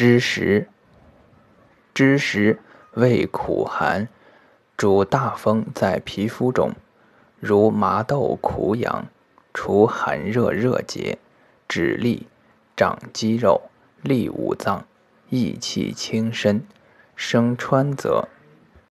知识知识味苦寒主大风在皮肤中如麻豆苦痒除寒热热结止痢长肌肉利五脏益气轻身生川泽